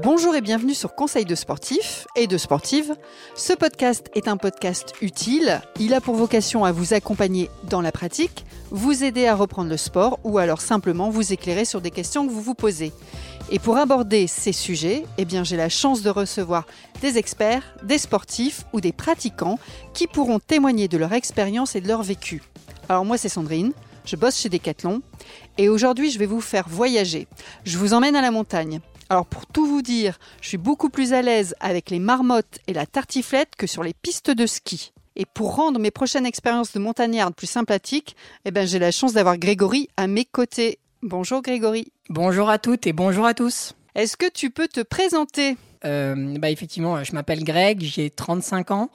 Bonjour et bienvenue sur Conseil de sportifs et de sportives. Ce podcast est un podcast utile. Il a pour vocation à vous accompagner dans la pratique, vous aider à reprendre le sport ou alors simplement vous éclairer sur des questions que vous vous posez. Et pour aborder ces sujets, eh j'ai la chance de recevoir des experts, des sportifs ou des pratiquants qui pourront témoigner de leur expérience et de leur vécu. Alors moi, c'est Sandrine, je bosse chez Decathlon et aujourd'hui, je vais vous faire voyager. Je vous emmène à la montagne. Alors pour tout vous dire, je suis beaucoup plus à l'aise avec les marmottes et la tartiflette que sur les pistes de ski. Et pour rendre mes prochaines expériences de montagnarde plus sympathiques, eh ben, j'ai la chance d'avoir Grégory à mes côtés. Bonjour Grégory. Bonjour à toutes et bonjour à tous. Est-ce que tu peux te présenter? Euh, bah Effectivement, je m'appelle Greg, j'ai 35 ans.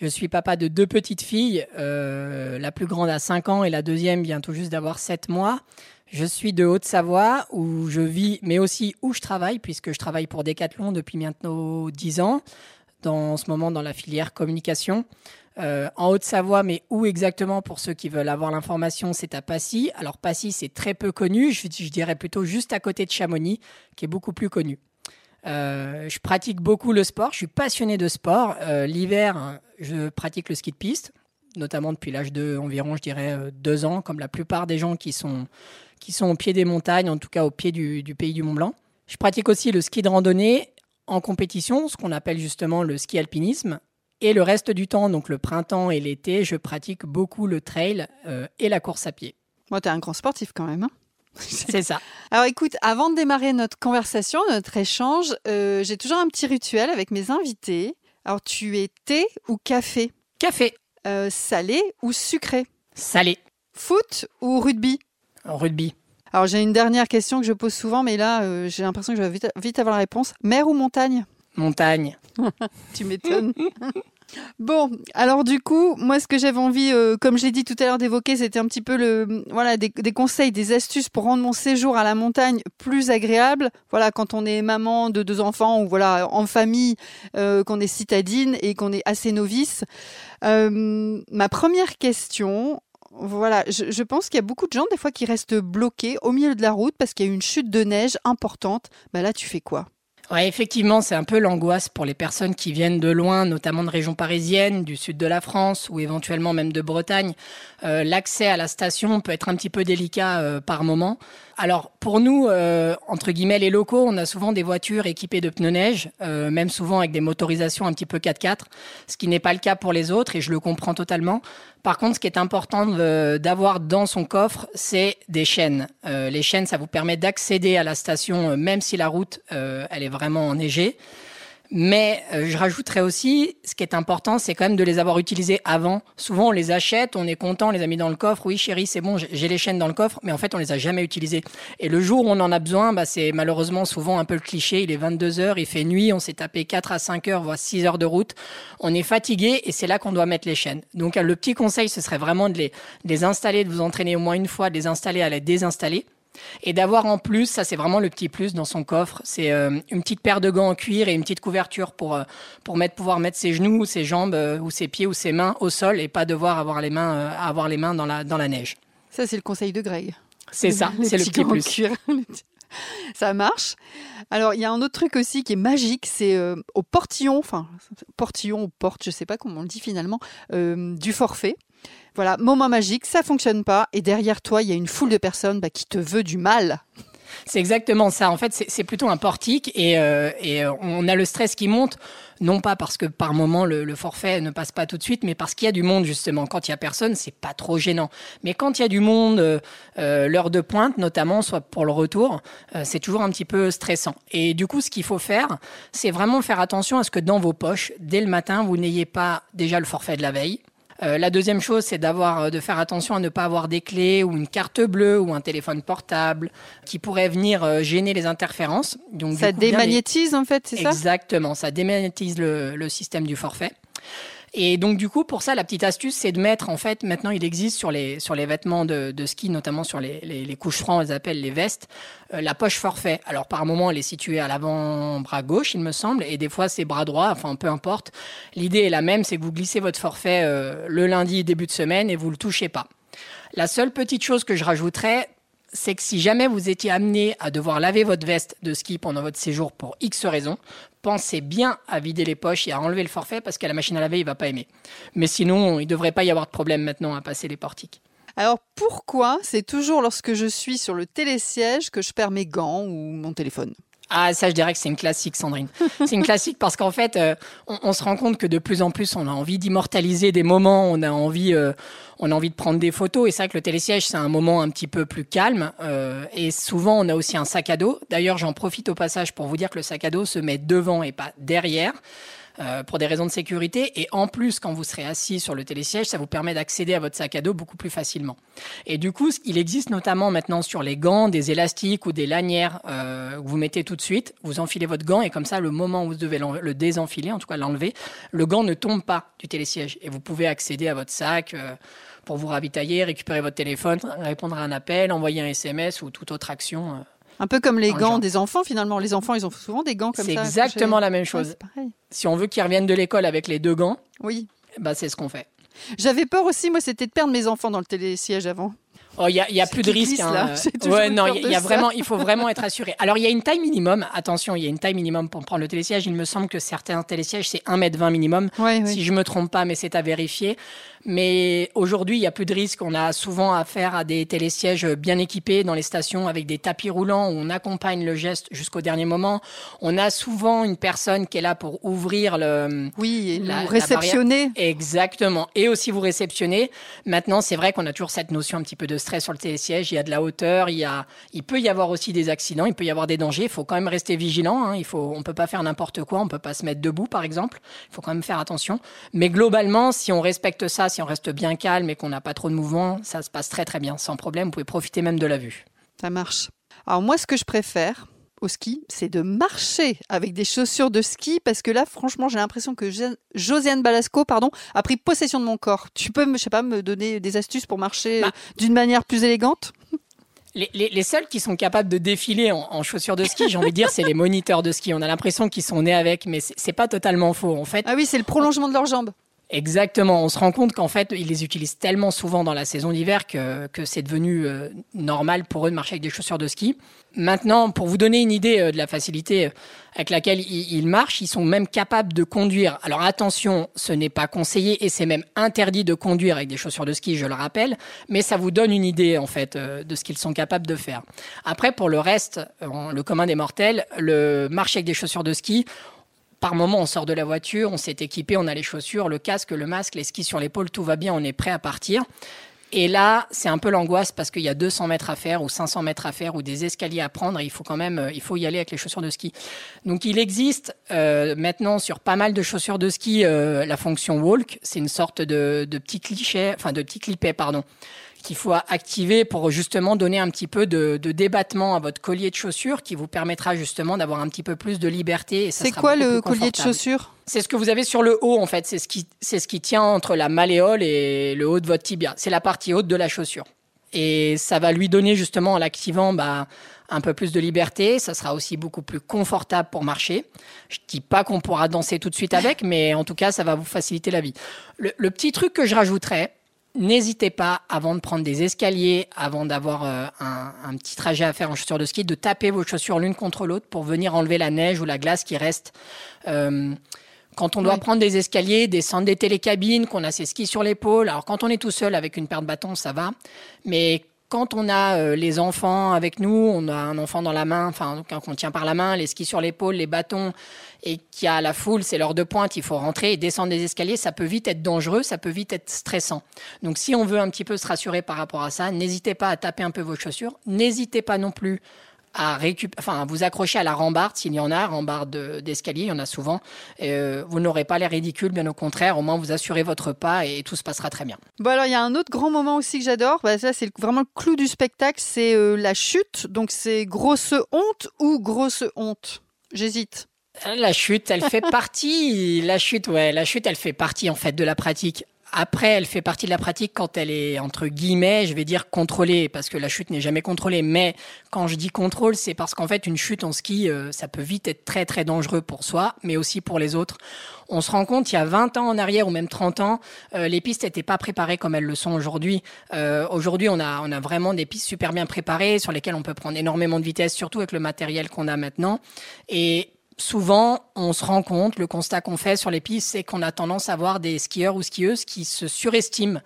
Je suis papa de deux petites filles. Euh, la plus grande a 5 ans et la deuxième vient tout juste d'avoir 7 mois. Je suis de Haute-Savoie où je vis, mais aussi où je travaille, puisque je travaille pour Decathlon depuis bientôt 10 ans, dans ce moment dans la filière communication. Euh, en Haute-Savoie, mais où exactement pour ceux qui veulent avoir l'information, c'est à Passy. Alors Passy, c'est très peu connu, je, dirais plutôt juste à côté de Chamonix, qui est beaucoup plus connu. Euh, je pratique beaucoup le sport, je suis passionné de sport. Euh, l'hiver, je pratique le ski de piste, notamment depuis l'âge de environ, je dirais, deux ans, comme la plupart des gens qui sont, qui sont au pied des montagnes, en tout cas au pied du, du pays du Mont Blanc. Je pratique aussi le ski de randonnée en compétition, ce qu'on appelle justement le ski alpinisme. Et le reste du temps, donc le printemps et l'été, je pratique beaucoup le trail euh, et la course à pied. Moi, tu es un grand sportif quand même. Hein C'est ça. Alors écoute, avant de démarrer notre conversation, notre échange, euh, j'ai toujours un petit rituel avec mes invités. Alors tu es thé ou café? Café. Euh, salé ou sucré? Salé. Foot ou rugby? Rugby. Alors j'ai une dernière question que je pose souvent, mais là j'ai l'impression que je vais vite, vite avoir la réponse. Mer ou montagne? Montagne. tu m'étonnes. Bon, alors du coup, moi, ce que j'avais envie, euh, comme je l'ai dit tout à l'heure, d'évoquer, c'était un petit peu le, voilà, des, conseils, des astuces pour rendre mon séjour à la montagne plus agréable. Voilà, quand on est maman de deux enfants ou voilà en famille, euh, qu'on est citadine et qu'on est assez novice. Euh, ma première question, voilà, je, pense qu'il y a beaucoup de gens des fois qui restent bloqués au milieu de la route parce qu'il y a une chute de neige importante. Bah là, tu fais quoi? Effectivement, c'est un peu l'angoisse pour les personnes qui viennent de loin, notamment de régions parisiennes, du sud de la France ou éventuellement même de Bretagne. Euh, l'accès à la station peut être un petit peu délicat euh, par moment. Alors pour nous, euh, entre guillemets, les locaux, on a souvent des voitures équipées de pneus neige, même souvent avec des motorisations un petit peu 4x4, ce qui n'est pas le cas pour les autres et je le comprends totalement. Par contre, ce qui est important d'avoir dans son coffre, c'est des chaînes. les chaînes, ça vous permet d'accéder à la station même si la route elle est vraiment enneigée. Mais euh, je rajouterais aussi, ce qui est important, c'est quand même de les avoir utilisés avant. Souvent, on les achète, on est content, on les a mis dans le coffre. Oui, chérie, c'est bon, j'ai les chaînes dans le coffre, mais en fait, on les a jamais utilisés. Et le jour où on en a besoin, bah, c'est malheureusement souvent un peu le cliché. Il est 22 heures, il fait nuit, on s'est tapé 4 à 5 heures, voire 6 heures de route. On est fatigué et c'est là qu'on doit mettre les chaînes. Donc, le petit conseil, ce serait vraiment de les, de les installer, de vous entraîner au moins une fois, de les installer à les désinstaller. Et d'avoir en plus, ça c'est vraiment le petit plus dans son coffre, c'est euh, une petite paire de gants en cuir et une petite couverture pour, euh, pour mettre, pouvoir mettre ses genoux, ses jambes euh, ou ses pieds ou ses mains au sol et pas devoir avoir les mains, avoir les mains dans, la, dans la neige. Ça c'est le conseil de Greg. C'est ça, c'est le petit plus. Cuir. ça marche. Alors, il y a un autre truc aussi qui est magique, c'est au portillon, enfin, portillon ou porte, je sais pas comment on le dit finalement, du forfait. Voilà, moment magique, ça fonctionne pas, et derrière toi, il y a une foule de personnes bah, qui te veut du mal. C'est exactement ça. En fait, c'est plutôt un portique et, euh, euh, on a le stress qui monte, non pas parce que par moment le, forfait ne passe pas tout de suite, mais parce qu'il y a du monde justement. Quand il y a personne, c'est pas trop gênant. Mais quand il y a du monde, euh, l'heure de pointe notamment, soit pour le retour, c'est toujours un petit peu stressant. Et du coup, ce qu'il faut faire, c'est vraiment faire attention à ce que dans vos poches, dès le matin, vous n'ayez pas déjà le forfait de la veille euh, la deuxième chose, c'est d'avoir, euh, de faire attention à ne pas avoir des clés ou une carte bleue ou un téléphone portable qui pourrait venir euh, gêner les interférences. Donc, ça démagnétise en fait, c'est ça? Exactement, ça démagnétise le système du forfait. Et donc du coup, pour ça, la petite astuce, c'est de mettre, en fait, maintenant il existe sur les, sur les vêtements de, de ski, notamment sur les, les, couches francs, on les appelle les vestes, euh, la poche forfait. Alors par moment, elle est située à l'avant-bras gauche, il me semble, et des fois c'est bras droit, enfin peu importe. L'idée est la même, c'est que vous glissez votre forfait euh, le lundi début de semaine et vous le touchez pas. La seule petite chose que je rajouterais, c'est que si jamais vous étiez amené à devoir laver votre veste de ski pendant votre séjour pour X raisons, pensez bien à vider les poches et à enlever le forfait parce qu'à la machine à laver, il va pas aimer. Mais sinon, il ne devrait pas y avoir de problème maintenant à passer les portiques. Alors pourquoi c'est toujours lorsque je suis sur le télésiège que je perds mes gants ou mon téléphone? Ah, ça, je dirais que c'est une classique, Sandrine. C'est une classique parce qu'en fait, euh, on, se rend compte que de plus en plus, on a envie d'immortaliser des moments, on a envie, euh, on a envie de prendre des photos. Et c'est vrai que le télésiège, c'est un moment un petit peu plus calme. Euh, et souvent, on a aussi un sac à dos. D'ailleurs, j'en profite au passage pour vous dire que le sac à dos se met devant et pas derrière. Euh, pour des raisons de sécurité. Et en plus, quand vous serez assis sur le télésiège, ça vous permet d'accéder à votre sac à dos beaucoup plus facilement. Et du coup, il existe notamment maintenant sur les gants des élastiques ou des lanières euh, que vous mettez tout de suite. Vous enfilez votre gant et comme ça, le moment où vous devez le désenfiler, en tout cas l'enlever, le gant ne tombe pas du télésiège et vous pouvez accéder à votre sac. Euh, pour vous ravitailler, récupérer votre téléphone, répondre à un appel, envoyer un SMS ou toute autre action. Un peu comme les gants des enfants, finalement. Les enfants, ils ont souvent des gants comme ça. C'est exactement la même chose. si on veut qu'ils reviennent de l'école avec les deux gants, oui. bah, c'est ce qu'on fait. J'avais peur aussi, moi, c'était de perdre mes enfants dans le télésiège avant. Oh, il y a, plus de risque. Hein. Ouais, non, il y, a vraiment, il faut vraiment être assuré. Alors, il y a une taille minimum. Attention, il y a une taille minimum pour prendre le télésiège. Il me semble que certains télésièges, c'est 1m20 minimum. si je me trompe pas, mais c'est à vérifier. Mais aujourd'hui, il n'y a plus de risque. On a souvent affaire à des télésièges bien équipés dans les stations avec des tapis roulants où on accompagne le geste jusqu'au dernier moment. On a souvent une personne qui est là pour ouvrir le. Oui, et la, réceptionner. Exactement. Et aussi vous réceptionner. Maintenant, c'est vrai qu'on a toujours cette notion un petit peu de stress sur le télésiège. Il y a de la hauteur. Il, y a... il peut y avoir aussi des accidents. Il peut y avoir des dangers. Il faut quand même rester vigilant. Hein. Il faut... On ne peut pas faire n'importe quoi. On ne peut pas se mettre debout, par exemple. Il faut quand même faire attention. Mais globalement, si on respecte ça, si on reste bien calme et qu'on n'a pas trop de mouvement, ça se passe très très bien, sans problème. Vous pouvez profiter même de la vue. Ça marche. Alors moi, ce que je préfère au ski, c'est de marcher avec des chaussures de ski parce que là, franchement, j'ai l'impression que Josiane Balasco, pardon, a pris possession de mon corps. Tu peux, je sais pas, me donner des astuces pour marcher bah. d'une manière plus élégante? Les, seuls qui sont capables de défiler en, chaussures de ski, j'ai envie de dire, c'est les moniteurs de ski. On a l'impression qu'ils sont nés avec, mais c'est pas totalement faux. En fait, ah oui, c'est le prolongement de leurs jambes. Exactement. On se rend compte qu'en fait, ils les utilisent tellement souvent dans la saison d'hiver que, c'est devenu euh, normal pour eux de marcher avec des chaussures de ski. Maintenant, pour vous donner une idée euh, de la facilité euh, avec laquelle ils, marchent, ils sont même capables de conduire. Alors attention, ce n'est pas conseillé et c'est même interdit de conduire avec des chaussures de ski, je le rappelle, mais ça vous donne une idée en fait de ce qu'ils sont capables de faire. Après, pour le reste, le commun des mortels, le marcher avec des chaussures de ski, par moment, on sort de la voiture, on s'est équipé, on a les chaussures, le casque, le masque, les skis sur l'épaule, tout va bien, on est prêt à partir. Et là, c'est un peu l'angoisse parce qu'il y a 200 mètres à faire ou 500 mètres à faire ou des escaliers à prendre. Et il faut quand même, euh, il faut y aller avec les chaussures de ski. Donc, il existe euh, maintenant sur pas mal de chaussures de ski euh, la fonction walk. C'est une sorte de, petit cliché, enfin de petit clipet, pardon qu'il faut activer pour justement donner un petit peu de, débattement à votre collier de chaussures qui vous permettra justement d'avoir un petit peu plus de liberté. C'est quoi le collier de chaussures? C'est ce que vous avez sur le haut en fait. C'est ce qui, c'est ce qui tient entre la malléole et le haut de votre tibia. C'est la partie haute de la chaussure. Et ça va lui donner justement en l'activant bah, un peu plus de liberté. Ça sera aussi beaucoup plus confortable pour marcher. Je dis pas qu'on pourra danser tout de suite avec, mais en tout cas, ça va vous faciliter la vie. Le, le petit truc que je rajouterais, N'hésitez pas, avant de prendre des escaliers, avant d'avoir euh, un, petit trajet à faire en chaussures de ski, de taper vos chaussures l'une contre l'autre pour venir enlever la neige ou la glace qui reste. Euh, quand on doit prendre des escaliers, descendre des télécabines, qu'on a ses skis sur l'épaule, alors quand on est tout seul avec une paire de bâtons, ça va. Mais quand on a euh, les enfants avec nous, on a un enfant dans la main, enfin qu'on tient par la main, les skis sur l'épaule, les bâtons, et qu'il y a la foule, c'est l'heure de pointe, il faut rentrer et descendre des escaliers, ça peut vite être dangereux, ça peut vite être stressant. Donc si on veut un petit peu se rassurer par rapport à ça, n'hésitez pas à taper un peu vos chaussures, n'hésitez pas non plus à, enfin, vous accrocher à la rambarde, s'il y en a, rambarde d'escalier, il y en a souvent. Euh, vous n'aurez pas l'air ridicule, bien au contraire, au moins vous assurez votre pas et tout se passera très bien. Bon alors il y a un autre grand moment aussi que j'adore, bah, ça c'est vraiment le clou du spectacle, c'est euh, la chute, donc c'est grosse honte ou grosse honte? J'hésite. La chute, elle fait partie. La chute, ouais, la chute, elle fait partie en fait de la pratique. Après, elle fait partie de la pratique quand elle est entre guillemets, je vais dire contrôlée, parce que la chute n'est jamais contrôlée. Mais quand je dis contrôle, c'est parce qu'en fait, une chute en ski, euh, ça peut vite être très très dangereux pour soi, mais aussi pour les autres. On se rend compte, il y a 20 ans en arrière ou même 30 ans, euh, les pistes n'étaient pas préparées comme elles le sont aujourd'hui. Euh, aujourd'hui, on a, on a vraiment des pistes super bien préparées sur lesquelles on peut prendre énormément de vitesse, surtout avec le matériel qu'on a maintenant. Et souvent, on se rend compte, le constat qu'on fait sur les pistes, c'est qu'on a tendance à voir des skieurs ou skieuses qui se surestiment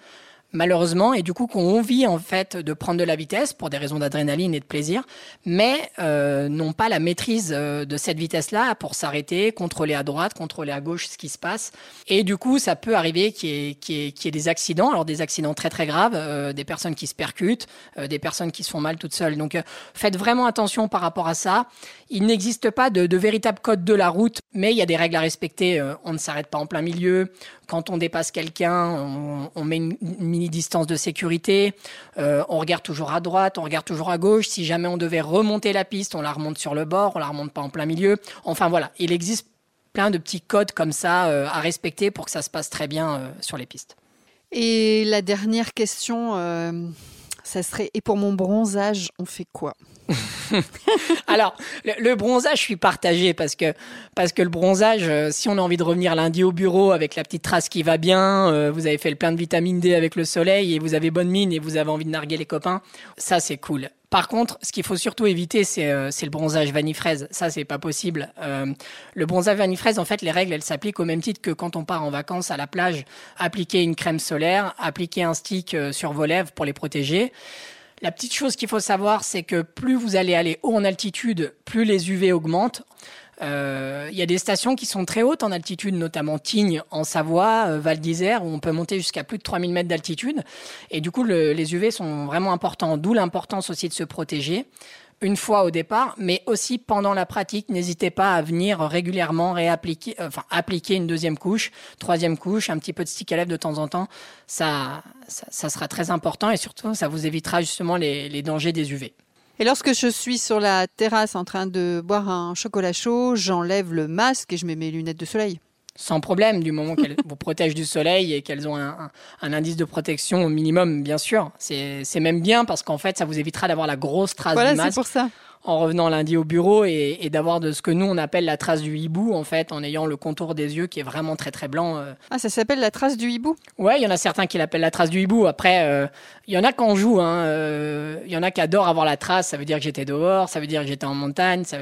malheureusement, et du coup qu'on envie en fait de prendre de la vitesse pour des raisons d'adrénaline et de plaisir, mais euh, n'ont pas la maîtrise euh, de cette vitesse-là pour s'arrêter, contrôler à droite, contrôler à gauche ce qui se passe. Et du coup, ça peut arriver qu'il y, ait, des accidents, alors des accidents très très graves, euh, des personnes qui se percutent, des personnes qui se font mal toutes seules. Donc faites vraiment attention par rapport à ça. Il n'existe pas de, véritable code de la route, mais il y a des règles à respecter. on ne s'arrête pas en plein milieu. Quand on dépasse quelqu'un, on, on met une, une distance de sécurité. Euh, on regarde toujours à droite, on regarde toujours à gauche. Si jamais on devait remonter la piste, on la remonte sur le bord, on la remonte pas en plein milieu. Enfin voilà, il existe plein de petits codes comme ça euh, à respecter pour que ça se passe très bien euh, sur les pistes. Et la dernière question, ça serait et pour mon bronzage, on fait quoi? Alors, le, bronzage, je suis partagé parce que, parce que le bronzage, euh, si on a envie de revenir lundi au bureau avec la petite trace qui va bien, euh, vous avez fait le plein de vitamine D avec le soleil et vous avez bonne mine et vous avez envie de narguer les copains, ça c'est cool. Par contre, ce qu'il faut surtout éviter, c'est euh, le bronzage vanille-fraise. Ça, c'est pas possible. le bronzage vanille-fraise, en fait, les règles, elles s'appliquent au même titre que quand on part en vacances à la plage. Appliquer une crème solaire, appliquer un stick sur vos lèvres pour les protéger. La petite chose qu'il faut savoir, c'est que plus vous allez aller haut en altitude, plus les UV augmentent. Euh, il y a des stations qui sont très hautes en altitude, notamment Tignes en Savoie, euh, Val d'Isère, où on peut monter jusqu'à plus de 3000 mètres d'altitude. Et du coup, les UV sont vraiment importants, d'où l'importance aussi de se protéger une fois au départ, mais aussi pendant la pratique. N'hésitez pas à venir régulièrement réappliquer, euh, enfin appliquer une deuxième couche, troisième couche, un petit peu de stick à lèvres de temps en temps. Ça, ça, sera très important et surtout, ça vous évitera justement les, les dangers des UV. Et lorsque je suis sur la terrasse en train de boire un chocolat chaud, j'enlève le masque et je mets mes lunettes de soleil sans problème, du moment qu'elles vous protègent du soleil et qu'elles ont un, indice de protection au minimum, bien sûr. C'est même bien parce qu'en fait, ça vous évitera d'avoir la grosse trace voilà, du masque. pour ça. En revenant lundi au bureau et, d'avoir de ce que nous on appelle la trace du hibou, en fait, en ayant le contour des yeux qui est vraiment très très blanc. Euh. Ah, ça s'appelle la trace du hibou? Ouais, il y en a certains qui l'appellent la trace du hibou. Après, euh, il y en a qui en jouent. Hein. Euh, il y en a qui adorent avoir la trace. Ça veut dire que j'étais dehors, ça veut dire que j'étais en montagne. Ça...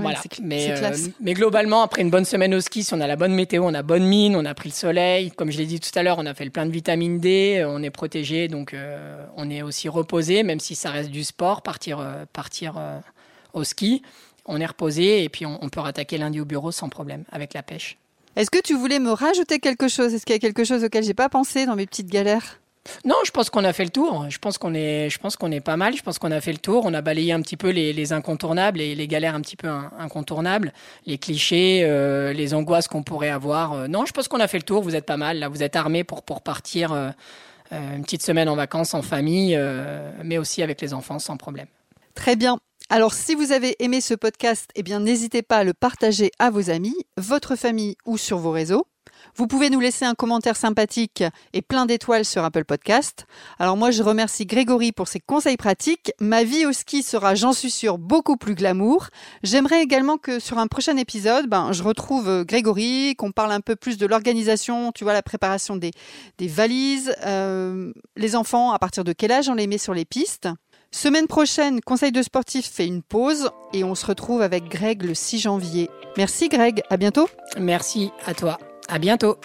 Voilà. Mais, euh, mais globalement, après une bonne semaine au ski, si on a la bonne météo, on a bonne mine, on a pris le soleil. Comme je l'ai dit tout à l'heure, on a fait le plein de vitamine D, euh, on est protégé, donc euh, on est aussi reposé, même si ça reste du sport, partir, partir au ski. On est reposé et puis on, on peut rattaquer lundi au bureau sans problème avec la pêche. Est-ce que tu voulais me rajouter quelque chose? Est-ce qu'il y a quelque chose auquel j'ai pas pensé dans mes petites galères? Non, je pense qu'on a fait le tour. Je pense qu'on est, je pense qu'on est pas mal. Je pense qu'on a fait le tour. On a balayé un petit peu les, incontournables et les galères un petit peu incontournables, les clichés, euh, les angoisses qu'on pourrait avoir. Euh, non, je pense qu'on a fait le tour. Vous êtes pas mal. Là, vous êtes armés pour pour partir euh, une petite semaine en vacances en famille, mais aussi avec les enfants sans problème. Très bien. Alors, si vous avez aimé ce podcast, eh bien, n'hésitez pas à le partager à vos amis, votre famille ou sur vos réseaux. Vous pouvez nous laisser un commentaire sympathique et plein d'étoiles sur Apple Podcast. Alors moi, je remercie Grégory pour ses conseils pratiques. Ma vie au ski sera, j'en suis sûre, beaucoup plus glamour. J'aimerais également que sur un prochain épisode, ben, je retrouve euh, Grégory, qu'on parle un peu plus de l'organisation, tu vois, la préparation des, valises, euh, les enfants, à partir de quel âge on les met sur les pistes? Semaine prochaine, Conseil de sportif fait une pause et on se retrouve avec Greg le 6 janvier. Merci Greg, à bientôt. Merci à toi. À bientôt.